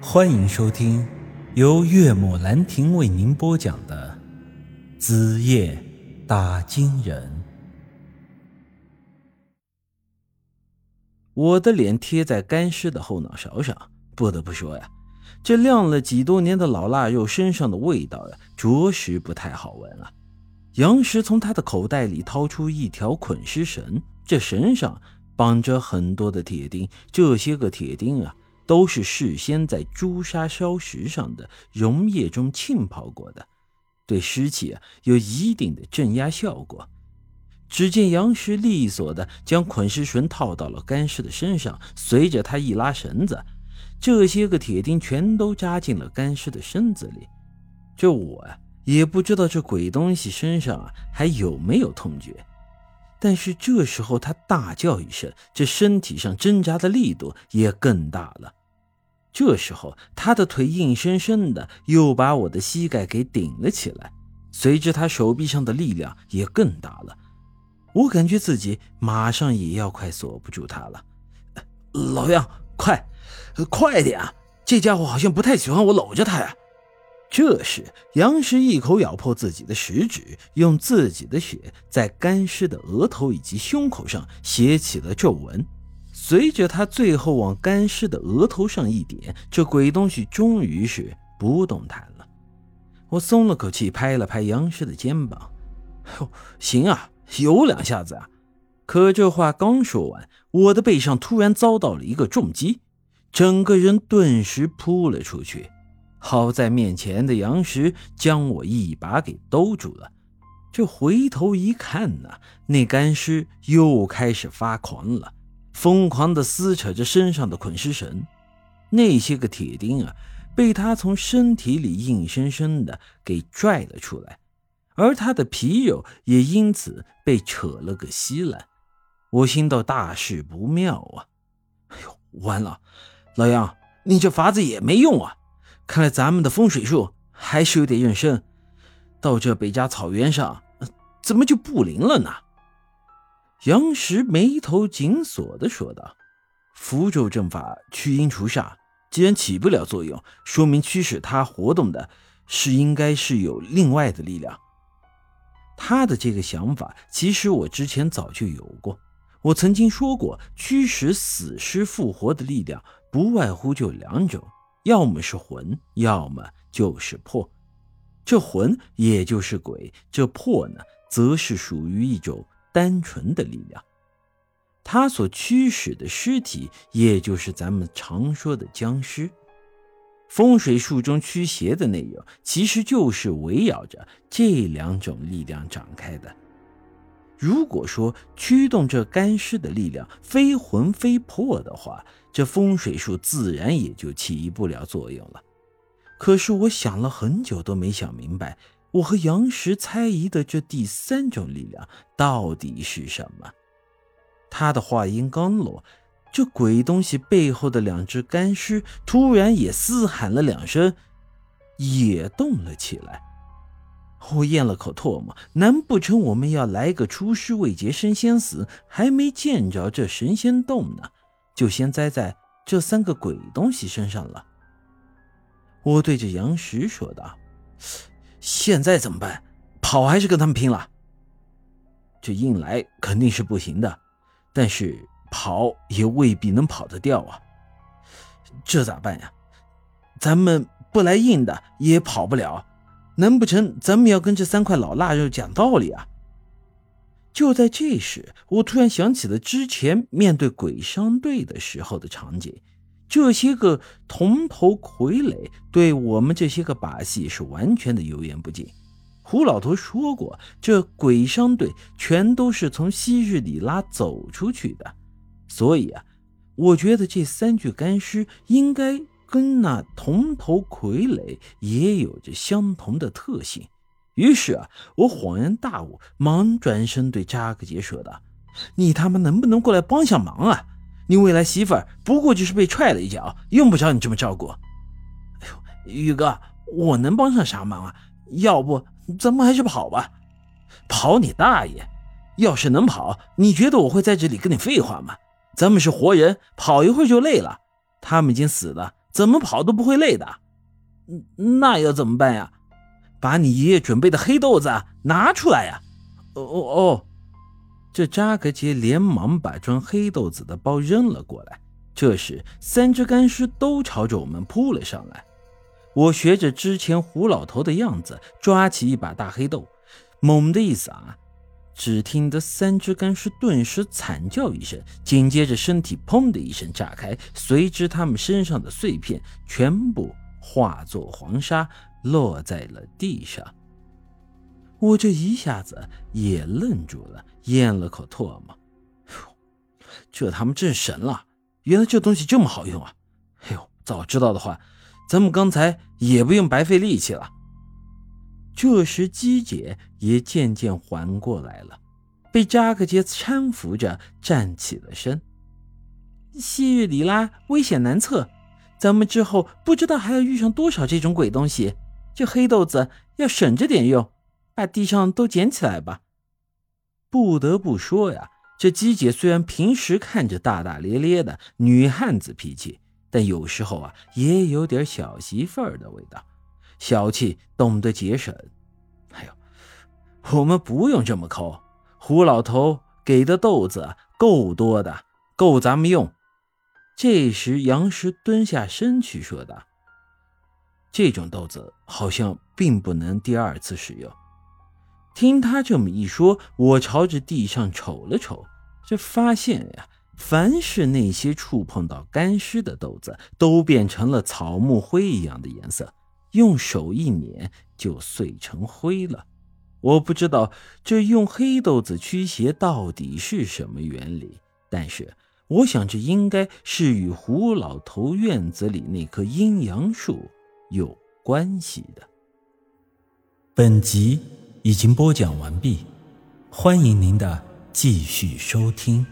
欢迎收听由岳母兰亭为您播讲的《子夜打金人》。我的脸贴在干尸的后脑勺上，不得不说呀，这晾了几多年的老腊肉身上的味道呀，着实不太好闻啊。杨石从他的口袋里掏出一条捆尸绳，这绳上绑着很多的铁钉，这些个铁钉啊。都是事先在朱砂烧石上的溶液中浸泡过的，对尸体啊有一定的镇压效果。只见杨石利索的将捆尸绳套到了干尸的身上，随着他一拉绳子，这些个铁钉全都扎进了干尸的身子里。这我啊也不知道这鬼东西身上啊还有没有痛觉。但是这时候他大叫一声，这身体上挣扎的力度也更大了。这时候，他的腿硬生生的又把我的膝盖给顶了起来，随着他手臂上的力量也更大了，我感觉自己马上也要快锁不住他了。老杨，快，快点啊！这家伙好像不太喜欢我搂着他呀。这时，杨石一口咬破自己的食指，用自己的血在干尸的额头以及胸口上写起了皱纹。随着他最后往干尸的额头上一点，这鬼东西终于是不动弹了。我松了口气，拍了拍杨氏的肩膀：“哟，行啊，有两下子啊！”可这话刚说完，我的背上突然遭到了一个重击，整个人顿时扑了出去。好在面前的杨石将我一把给兜住了。这回头一看呢，那干尸又开始发狂了。疯狂地撕扯着身上的捆尸绳，那些个铁钉啊，被他从身体里硬生生的给拽了出来，而他的皮肉也因此被扯了个稀烂。我心道大事不妙啊！哎呦，完了，老杨，你这法子也没用啊！看来咱们的风水术还是有点用深，到这北家草原上，怎么就不灵了呢？杨石眉头紧锁的说道：“符咒阵法驱阴除煞，既然起不了作用，说明驱使它活动的是应该是有另外的力量。他的这个想法，其实我之前早就有过。我曾经说过，驱使死尸复活的力量，不外乎就两种，要么是魂，要么就是魄。这魂也就是鬼，这魄呢，则是属于一种。”单纯的力量，他所驱使的尸体，也就是咱们常说的僵尸。风水术中驱邪的内容，其实就是围绕着这两种力量展开的。如果说驱动这干尸的力量非魂非魄的话，这风水术自然也就起不了作用了。可是我想了很久都没想明白。我和杨石猜疑的这第三种力量到底是什么？他的话音刚落，这鬼东西背后的两只干尸突然也嘶喊了两声，也动了起来。我咽了口唾沫，难不成我们要来个出师未捷身先死？还没见着这神仙洞呢，就先栽在这三个鬼东西身上了？我对着杨石说道。现在怎么办？跑还是跟他们拼了？这硬来肯定是不行的，但是跑也未必能跑得掉啊。这咋办呀？咱们不来硬的也跑不了，难不成咱们要跟这三块老腊肉讲道理啊？就在这时，我突然想起了之前面对鬼商队的时候的场景。这些个铜头傀儡对我们这些个把戏是完全的油盐不进。胡老头说过，这鬼商队全都是从昔日里拉走出去的，所以啊，我觉得这三具干尸应该跟那铜头傀儡也有着相同的特性。于是啊，我恍然大悟，忙转身对扎克杰说道：“你他妈能不能过来帮下忙啊？”你未来媳妇儿不过就是被踹了一脚，用不着你这么照顾。哎呦，宇哥，我能帮上啥忙啊？要不咱们还是跑吧。跑你大爷！要是能跑，你觉得我会在这里跟你废话吗？咱们是活人，跑一会儿就累了。他们已经死了，怎么跑都不会累的。那要怎么办呀？把你爷爷准备的黑豆子拿出来呀！哦哦哦！这扎格杰连忙把装黑豆子的包扔了过来。这时，三只干尸都朝着我们扑了上来。我学着之前胡老头的样子，抓起一把大黑豆，猛地一撒，只听得三只干尸顿时惨叫一声，紧接着身体砰的一声炸开，随之他们身上的碎片全部化作黄沙，落在了地上。我这一下子也愣住了，咽了口唾沫。这他妈真神了！原来这东西这么好用啊！哎呦，早知道的话，咱们刚才也不用白费力气了。这时，姬姐也渐渐缓过来了，被扎克杰搀扶着站起了身。西日里拉危险难测，咱们之后不知道还要遇上多少这种鬼东西。这黑豆子要省着点用。把地上都捡起来吧。不得不说呀，这姬姐虽然平时看着大大咧咧的女汉子脾气，但有时候啊也有点小媳妇儿的味道，小气，懂得节省。哎呦，我们不用这么抠，胡老头给的豆子够多的，够咱们用。这时杨石蹲下身去说道：“这种豆子好像并不能第二次使用。”听他这么一说，我朝着地上瞅了瞅，这发现呀，凡是那些触碰到干尸的豆子，都变成了草木灰一样的颜色，用手一捻就碎成灰了。我不知道这用黑豆子驱邪到底是什么原理，但是我想这应该是与胡老头院子里那棵阴阳树有关系的。本集。已经播讲完毕，欢迎您的继续收听。